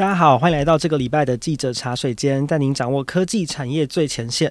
大家好，欢迎来到这个礼拜的记者茶水间，带您掌握科技产业最前线。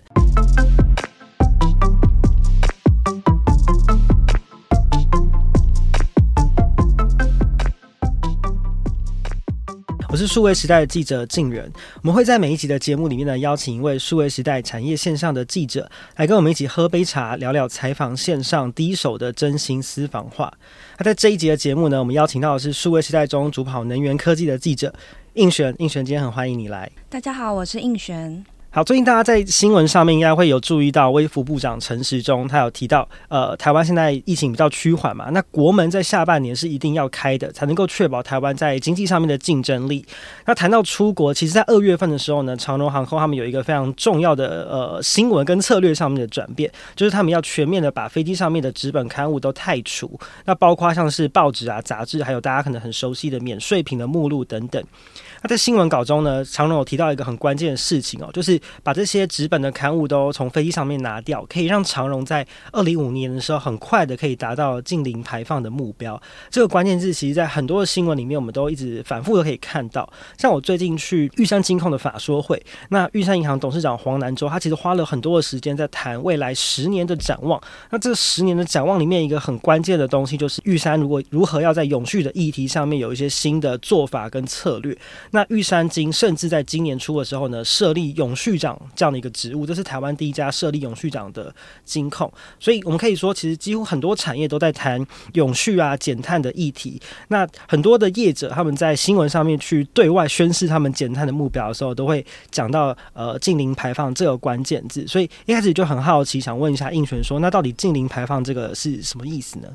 我是数位时代的记者静远，我们会在每一集的节目里面呢，邀请一位数位时代产业线上的记者来跟我们一起喝杯茶，聊聊采访线上第一手的真心私房话。那在这一集的节目呢，我们邀请到的是数位时代中主跑能源科技的记者应璇，应璇今天很欢迎你来。大家好，我是应璇。好，最近大家在新闻上面应该会有注意到，微服部长陈时中他有提到，呃，台湾现在疫情比较趋缓嘛，那国门在下半年是一定要开的，才能够确保台湾在经济上面的竞争力。那谈到出国，其实在二月份的时候呢，长荣航空他们有一个非常重要的呃新闻跟策略上面的转变，就是他们要全面的把飞机上面的纸本刊物都汰除，那包括像是报纸啊、杂志，还有大家可能很熟悉的免税品的目录等等。那在新闻稿中呢，长荣有提到一个很关键的事情哦，就是把这些纸本的刊物都从飞机上面拿掉，可以让长荣在二零五年的时候很快的可以达到近零排放的目标。这个关键字其实，在很多的新闻里面，我们都一直反复的可以看到。像我最近去玉山金控的法说会，那玉山银行董事长黄南洲，他其实花了很多的时间在谈未来十年的展望。那这十年的展望里面，一个很关键的东西就是玉山如果如何要在永续的议题上面有一些新的做法跟策略。那玉山金甚至在今年初的时候呢，设立永续长这样的一个职务，这是台湾第一家设立永续长的金控。所以，我们可以说，其实几乎很多产业都在谈永续啊、减碳的议题。那很多的业者他们在新闻上面去对外宣示他们减碳的目标的时候，都会讲到呃近零排放这个关键字。所以一开始就很好奇，想问一下应璇说，那到底近零排放这个是什么意思呢？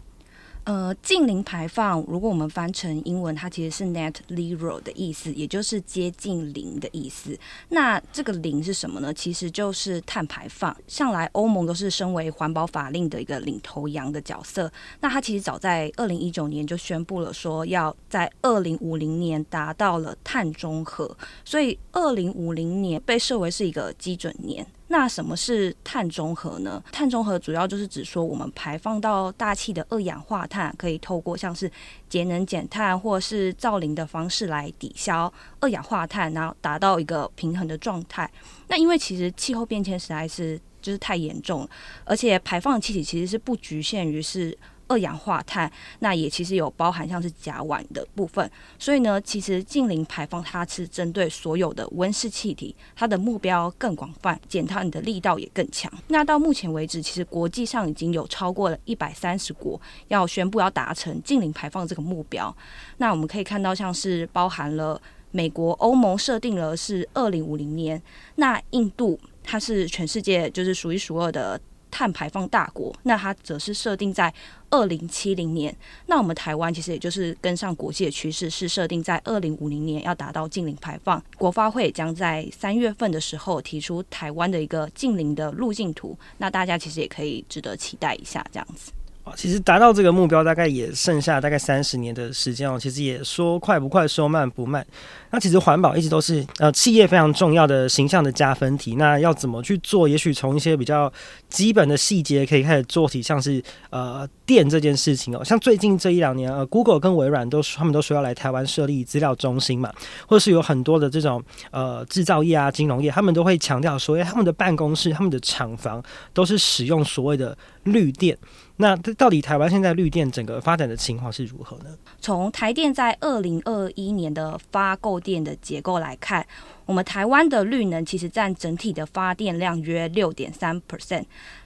呃，净零排放，如果我们翻成英文，它其实是 net zero 的意思，也就是接近零的意思。那这个零是什么呢？其实就是碳排放。向来欧盟都是身为环保法令的一个领头羊的角色。那它其实早在二零一九年就宣布了，说要在二零五零年达到了碳中和，所以二零五零年被设为是一个基准年。那什么是碳中和呢？碳中和主要就是指说，我们排放到大气的二氧化碳，可以透过像是节能减碳或是造林的方式来抵消二氧化碳，然后达到一个平衡的状态。那因为其实气候变迁实在是就是太严重，而且排放气体其实是不局限于是。二氧化碳，那也其实有包含像是甲烷的部分，所以呢，其实净零排放它是针对所有的温室气体，它的目标更广泛，减碳的力道也更强。那到目前为止，其实国际上已经有超过了一百三十国要宣布要达成净零排放这个目标。那我们可以看到，像是包含了美国、欧盟设定了是二零五零年，那印度它是全世界就是数一数二的。碳排放大国，那它则是设定在二零七零年。那我们台湾其实也就是跟上国际的趋势，是设定在二零五零年要达到净零排放。国发会将在三月份的时候提出台湾的一个净零的路径图，那大家其实也可以值得期待一下，这样子。其实达到这个目标，大概也剩下大概三十年的时间哦。其实也说快不快，说慢不慢。那其实环保一直都是呃企业非常重要的形象的加分题。那要怎么去做？也许从一些比较基本的细节可以开始做起，像是呃电这件事情哦。像最近这一两年，呃，Google 跟微软都他们都说要来台湾设立资料中心嘛，或是有很多的这种呃制造业啊、金融业，他们都会强调说，哎，他们的办公室、他们的厂房都是使用所谓的绿电。那到底台湾现在绿电整个发展的情况是如何呢？从台电在二零二一年的发购电的结构来看，我们台湾的绿能其实占整体的发电量约六点三 percent。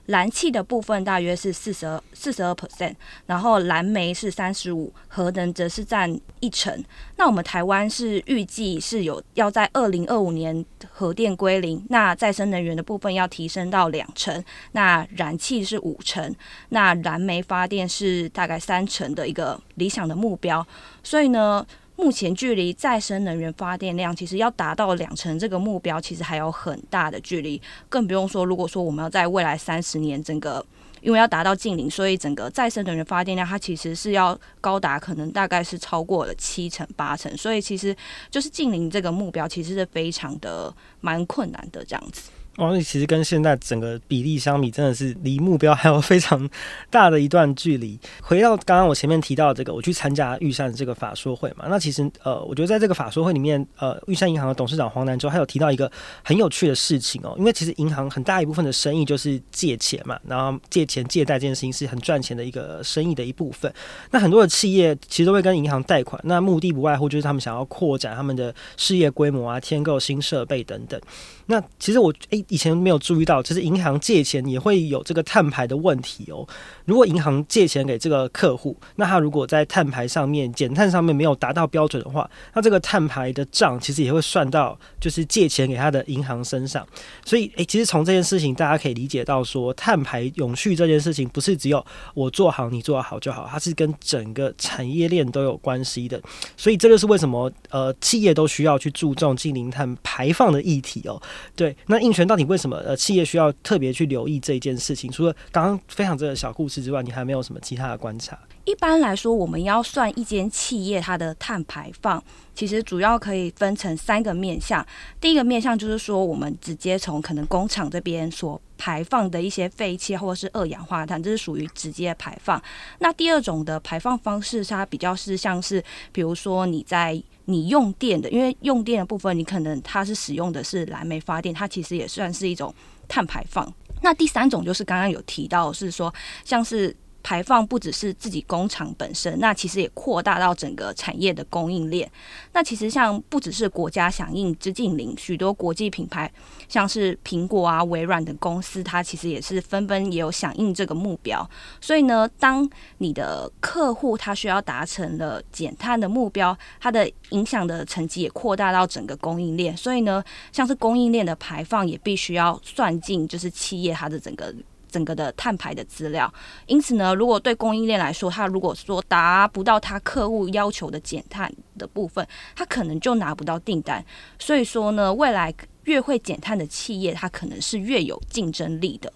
燃气的部分大约是四十二四十二 percent，然后燃煤是三十五，核能则是占一成。那我们台湾是预计是有要在二零二五年核电归零，那再生能源的部分要提升到两成，那燃气是五成，那燃煤发电是大概三成的一个理想的目标。所以呢，目前距离再生能源发电量其实要达到两成这个目标，其实还有很大的距离。更不用说，如果说我们要在未来三十年整个，因为要达到净零，所以整个再生能源发电量它其实是要高达可能大概是超过了七成八成。所以其实就是净零这个目标其实是非常的蛮困难的这样子。哦，那其实跟现在整个比例相比，真的是离目标还有非常大的一段距离。回到刚刚我前面提到的这个，我去参加玉山这个法说会嘛，那其实呃，我觉得在这个法说会里面，呃，玉山银行的董事长黄南洲还有提到一个很有趣的事情哦，因为其实银行很大一部分的生意就是借钱嘛，然后借钱借贷这件事情是很赚钱的一个生意的一部分。那很多的企业其实都会跟银行贷款，那目的不外乎就是他们想要扩展他们的事业规模啊，添购新设备等等。那其实我诶、以前没有注意到，其实银行借钱也会有这个碳排的问题哦。如果银行借钱给这个客户，那他如果在碳排上面减碳上面没有达到标准的话，那这个碳排的账其实也会算到就是借钱给他的银行身上。所以诶、其实从这件事情大家可以理解到说，碳排永续这件事情不是只有我做好你做好就好，它是跟整个产业链都有关系的。所以这就是为什么呃企业都需要去注重净零碳排放的议题哦。对，那印泉到底为什么呃企业需要特别去留意这一件事情？除了刚刚分享这个小故事之外，你还没有什么其他的观察？一般来说，我们要算一间企业它的碳排放，其实主要可以分成三个面向。第一个面向就是说，我们直接从可能工厂这边所排放的一些废气或者是二氧化碳，这是属于直接排放。那第二种的排放方式，它比较是像是，比如说你在你用电的，因为用电的部分，你可能它是使用的是燃煤发电，它其实也算是一种碳排放。那第三种就是刚刚有提到，是说像是。排放不只是自己工厂本身，那其实也扩大到整个产业的供应链。那其实像不只是国家响应之净零，许多国际品牌，像是苹果啊、微软等公司，它其实也是纷纷也有响应这个目标。所以呢，当你的客户他需要达成了减碳的目标，它的影响的层级也扩大到整个供应链。所以呢，像是供应链的排放也必须要算进，就是企业它的整个。整个的碳排的资料，因此呢，如果对供应链来说，他如果说达不到他客户要求的减碳的部分，他可能就拿不到订单。所以说呢，未来越会减碳的企业，它可能是越有竞争力的。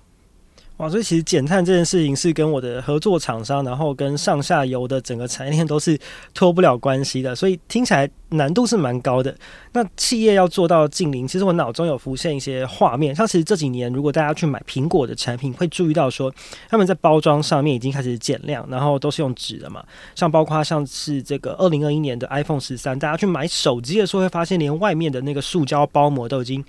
哇，所以其实减碳这件事情是跟我的合作厂商，然后跟上下游的整个产业链都是脱不了关系的，所以听起来难度是蛮高的。那企业要做到净零，其实我脑中有浮现一些画面，像其实这几年如果大家去买苹果的产品，会注意到说他们在包装上面已经开始减量，然后都是用纸的嘛。像包括像是这个二零二一年的 iPhone 十三，大家去买手机的时候会发现，连外面的那个塑胶包膜都已经。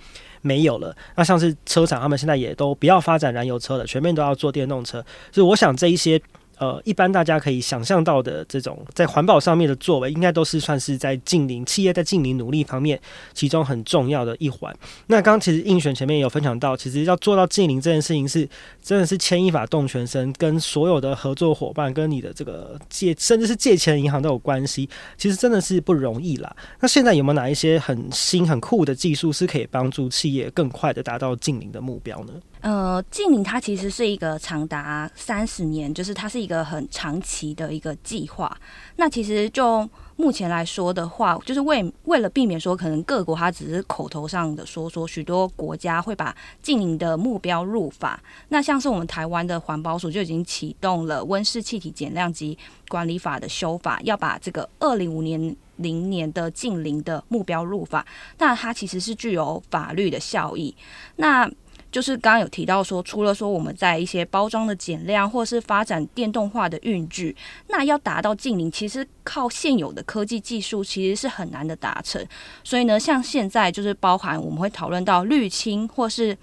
没有了。那像是车厂，他们现在也都不要发展燃油车了，全面都要做电动车。所以我想这一些。呃，一般大家可以想象到的这种在环保上面的作为，应该都是算是在近邻企业在近邻努力方面其中很重要的一环。那刚刚其实应选前面也有分享到，其实要做到近邻这件事情是真的是牵一发动全身，跟所有的合作伙伴、跟你的这个借甚至是借钱银行都有关系。其实真的是不容易啦。那现在有没有哪一些很新很酷的技术是可以帮助企业更快的达到近邻的目标呢？呃，近邻它其实是一个长达三十年，就是它是一个很长期的一个计划。那其实就目前来说的话，就是为为了避免说可能各国它只是口头上的说说，许多国家会把近零的目标入法。那像是我们台湾的环保署就已经启动了温室气体减量及管理法的修法，要把这个二零五年零年的近零的目标入法。那它其实是具有法律的效益。那就是刚刚有提到说，除了说我们在一些包装的减量，或是发展电动化的运具，那要达到近零，其实靠现有的科技技术其实是很难的达成。所以呢，像现在就是包含我们会讨论到滤清或是。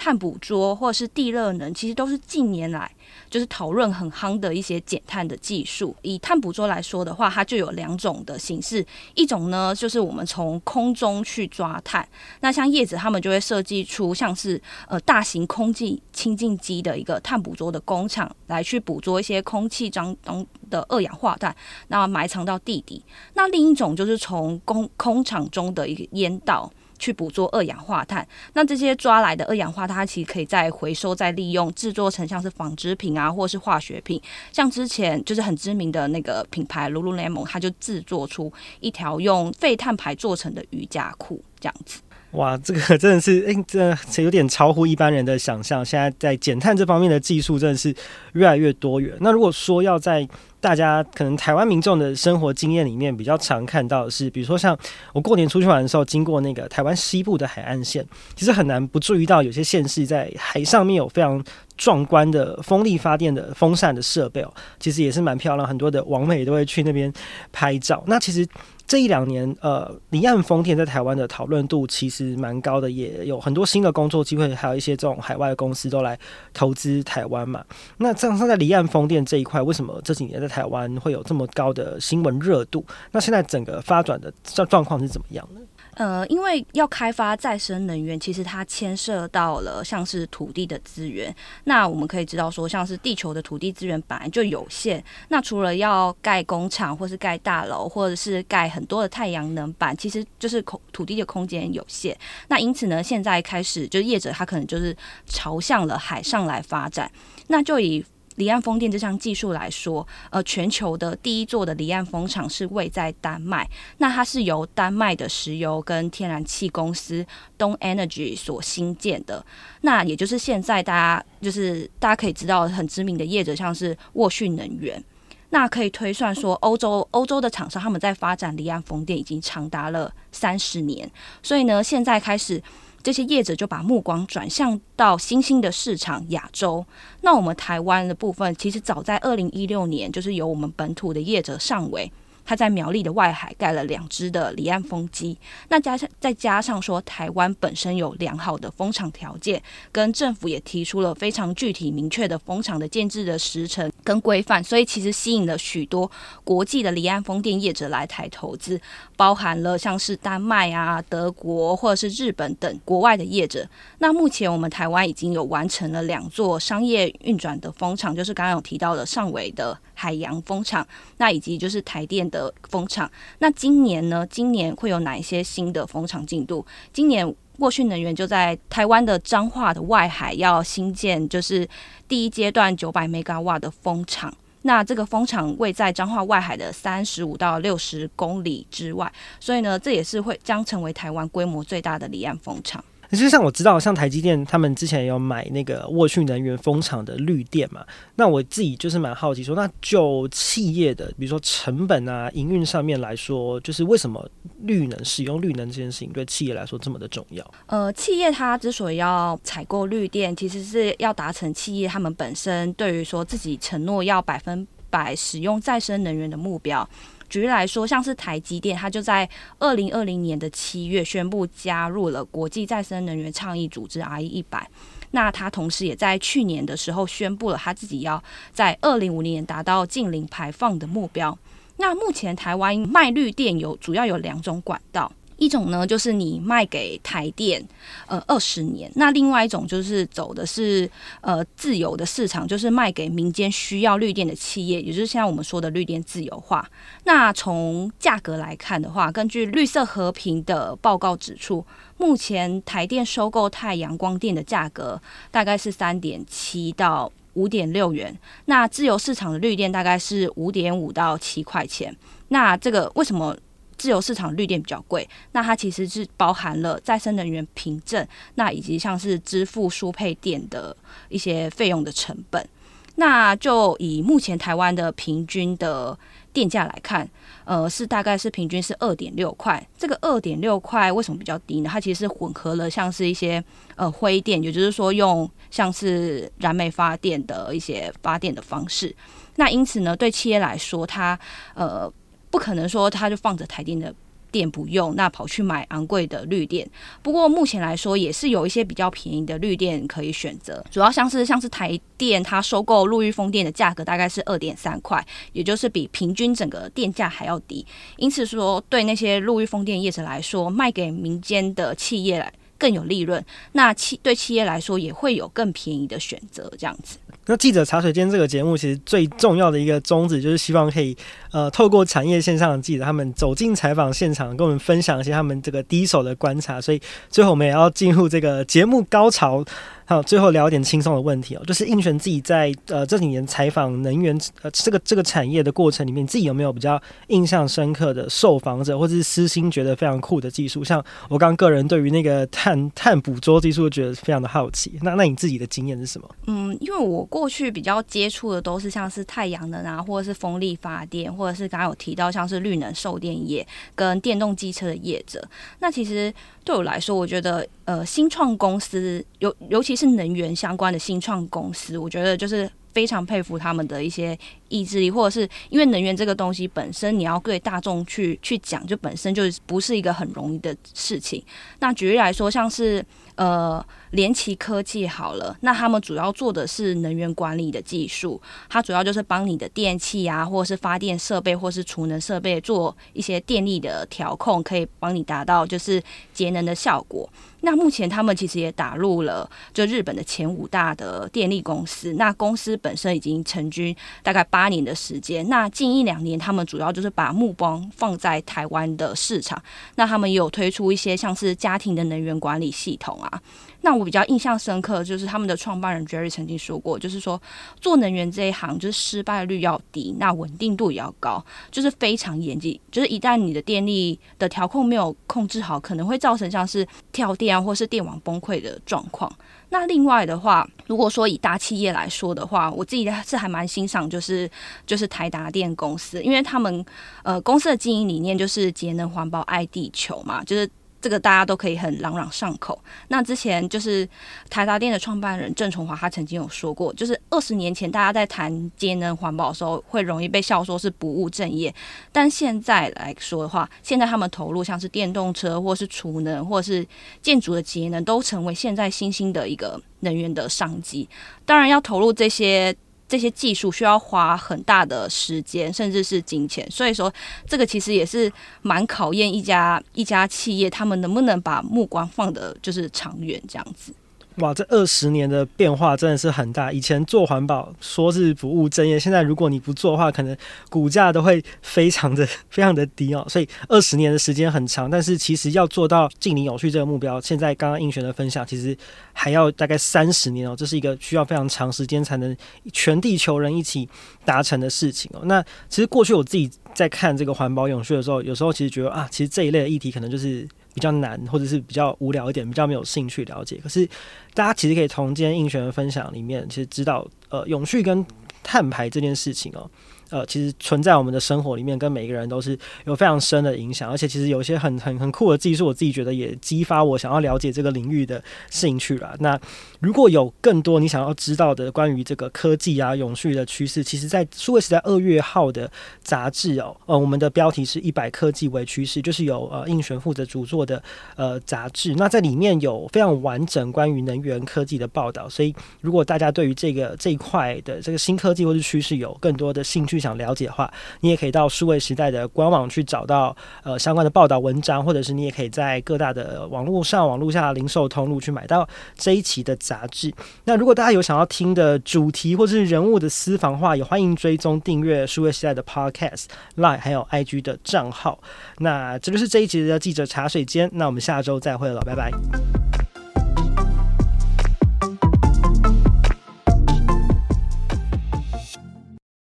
碳捕捉或是地热能，其实都是近年来就是讨论很夯的一些减碳的技术。以碳捕捉来说的话，它就有两种的形式，一种呢就是我们从空中去抓碳，那像叶子他们就会设计出像是呃大型空气清净机的一个碳捕捉的工厂，来去捕捉一些空气当中的二氧化碳，那埋藏到地底。那另一种就是从工工厂中的一个烟道。去捕捉二氧化碳，那这些抓来的二氧化碳，它其实可以再回收、再利用，制作成像是纺织品啊，或是化学品。像之前就是很知名的那个品牌 Lululemon，它就制作出一条用废碳排做成的瑜伽裤，这样子。哇，这个真的是，哎、这这有点超乎一般人的想象。现在在减碳这方面的技术真的是越来越多元。那如果说要在大家可能台湾民众的生活经验里面比较常看到的是，比如说像我过年出去玩的时候，经过那个台湾西部的海岸线，其实很难不注意到有些县市在海上面有非常壮观的风力发电的风扇的设备哦，其实也是蛮漂亮，很多的网美都会去那边拍照。那其实。这一两年，呃，离岸风电在台湾的讨论度其实蛮高的，也有很多新的工作机会，还有一些这种海外公司都来投资台湾嘛。那这样，在离岸风电这一块，为什么这几年在台湾会有这么高的新闻热度？那现在整个发展的状状况是怎么样呢？呃，因为要开发再生能源，其实它牵涉到了像是土地的资源。那我们可以知道说，像是地球的土地资源本来就有限。那除了要盖工厂，或是盖大楼，或者是盖很多的太阳能板，其实就是空土地的空间有限。那因此呢，现在开始就是业者他可能就是朝向了海上来发展。那就以离岸风电这项技术来说，呃，全球的第一座的离岸风场是位在丹麦，那它是由丹麦的石油跟天然气公司 Don Energy 所兴建的。那也就是现在大家就是大家可以知道很知名的业者，像是沃讯能源。那可以推算说，欧洲欧洲的厂商他们在发展离岸风电已经长达了三十年，所以呢，现在开始。这些业者就把目光转向到新兴的市场亚洲。那我们台湾的部分，其实早在二零一六年，就是由我们本土的业者上围。他在苗栗的外海盖了两只的离岸风机，那加上再加上说台湾本身有良好的风场条件，跟政府也提出了非常具体明确的风场的建置的时程跟规范，所以其实吸引了许多国际的离岸风电业者来台投资，包含了像是丹麦啊、德国或者是日本等国外的业者。那目前我们台湾已经有完成了两座商业运转的风场，就是刚刚有提到的上尾的海洋风场，那以及就是台电的的风场。那今年呢？今年会有哪一些新的风场进度？今年沃讯能源就在台湾的彰化的外海要新建，就是第一阶段九百 mega 瓦的风场。那这个风场位在彰化外海的三十五到六十公里之外，所以呢，这也是会将成为台湾规模最大的离岸风场。实际上我知道，像台积电他们之前有买那个沃讯能源风场的绿电嘛，那我自己就是蛮好奇说，那就企业的，比如说成本啊、营运上面来说，就是为什么绿能使用绿能这件事情对企业来说这么的重要？呃，企业它之所以要采购绿电，其实是要达成企业他们本身对于说自己承诺要百分百使用再生能源的目标。举例来说，像是台积电，它就在二零二零年的七月宣布加入了国际再生能源倡议组织 IE 一百。那它同时也在去年的时候宣布了，它自己要在二零五零年达到净零排放的目标。那目前台湾卖绿电有主要有两种管道。一种呢，就是你卖给台电，呃，二十年；那另外一种就是走的是呃自由的市场，就是卖给民间需要绿电的企业，也就是现在我们说的绿电自由化。那从价格来看的话，根据绿色和平的报告指出，目前台电收购太阳光电的价格大概是三点七到五点六元，那自由市场的绿电大概是五点五到七块钱。那这个为什么？自由市场绿电比较贵，那它其实是包含了再生能源凭证，那以及像是支付输配电的一些费用的成本。那就以目前台湾的平均的电价来看，呃，是大概是平均是二点六块。这个二点六块为什么比较低呢？它其实是混合了像是一些呃灰电，也就是说用像是燃煤发电的一些发电的方式。那因此呢，对企业来说，它呃。不可能说他就放着台电的电不用，那跑去买昂贵的绿电。不过目前来说，也是有一些比较便宜的绿电可以选择。主要像是像是台电，它收购陆域风电的价格大概是二点三块，也就是比平均整个电价还要低。因此说，对那些陆域风电业者来说，卖给民间的企业来更有利润。那企对企业来说，也会有更便宜的选择，这样子。那记者茶水间这个节目，其实最重要的一个宗旨，就是希望可以呃，透过产业线上的记者，他们走进采访现场，跟我们分享一些他们这个第一手的观察。所以最后我们也要进入这个节目高潮。好，最后聊一点轻松的问题哦，就是应璇自己在呃这几年采访能源呃这个这个产业的过程里面，自己有没有比较印象深刻的受访者，或者是私心觉得非常酷的技术？像我刚个人对于那个 碳碳捕捉技术，觉得非常的好奇。那那你自己的经验是什么？嗯，因为我过去比较接触的都是像是太阳能啊，或者是风力发电，或者是刚刚有提到像是绿能售电业跟电动机车的业者。那其实对我来说，我觉得呃新创公司尤尤其是能源相关的新创公司，我觉得就是非常佩服他们的一些意志力，或者是因为能源这个东西本身，你要对大众去去讲，就本身就不是一个很容易的事情。那举例来说，像是呃联奇科技好了，那他们主要做的是能源管理的技术，它主要就是帮你的电器啊，或者是发电设备，或是储能设备做一些电力的调控，可以帮你达到就是节能的效果。那目前他们其实也打入了就日本的前五大的电力公司，那公司本身已经成军大概八八年的时间。那近一两年，他们主要就是把目光放在台湾的市场。那他们也有推出一些像是家庭的能源管理系统啊。那我比较印象深刻，就是他们的创办人 Jerry 曾经说过，就是说做能源这一行，就是失败率要低，那稳定度也要高，就是非常严谨。就是一旦你的电力的调控没有控制好，可能会造成像是跳电啊，或是电网崩溃的状况。那另外的话，如果说以大企业来说的话，我自己是还蛮欣赏，就是就是台达电公司，因为他们呃公司的经营理念就是节能环保爱地球嘛，就是。这个大家都可以很朗朗上口。那之前就是台达电的创办人郑崇华，他曾经有说过，就是二十年前大家在谈节能环保的时候，会容易被笑说是不务正业。但现在来说的话，现在他们投入像是电动车，或是储能，或是建筑的节能，都成为现在新兴的一个能源的商机。当然要投入这些。这些技术需要花很大的时间，甚至是金钱，所以说这个其实也是蛮考验一家一家企业，他们能不能把目光放得就是长远这样子。哇，这二十年的变化真的是很大。以前做环保说是不务正业，现在如果你不做的话，可能股价都会非常的非常的低哦。所以二十年的时间很长，但是其实要做到净零永续这个目标，现在刚刚映璇的分享，其实还要大概三十年哦。这是一个需要非常长时间才能全地球人一起达成的事情哦。那其实过去我自己在看这个环保永续的时候，有时候其实觉得啊，其实这一类的议题可能就是。比较难，或者是比较无聊一点，比较没有兴趣了解。可是，大家其实可以从今天应璇的分享里面，其实知道，呃，永续跟碳排这件事情哦。呃，其实存在我们的生活里面，跟每一个人都是有非常深的影响。而且，其实有一些很很很酷的技术，我自己觉得也激发我想要了解这个领域的兴趣了。那如果有更多你想要知道的关于这个科技啊、永续的趋势，其实，在数位时代二月号的杂志哦，呃，我们的标题是一百科技为趋势，就是由呃映璇负责主做的呃杂志。那在里面有非常完整关于能源科技的报道。所以，如果大家对于这个这一块的这个新科技或是趋势有更多的兴趣，想了解的话，你也可以到数位时代的官网去找到呃相关的报道文章，或者是你也可以在各大的网络上、网络下零售通路去买到这一期的杂志。那如果大家有想要听的主题或者是人物的私房话，也欢迎追踪订阅数位时代的 Podcast、Line 还有 IG 的账号。那这就是这一集的记者茶水间，那我们下周再会了，拜拜。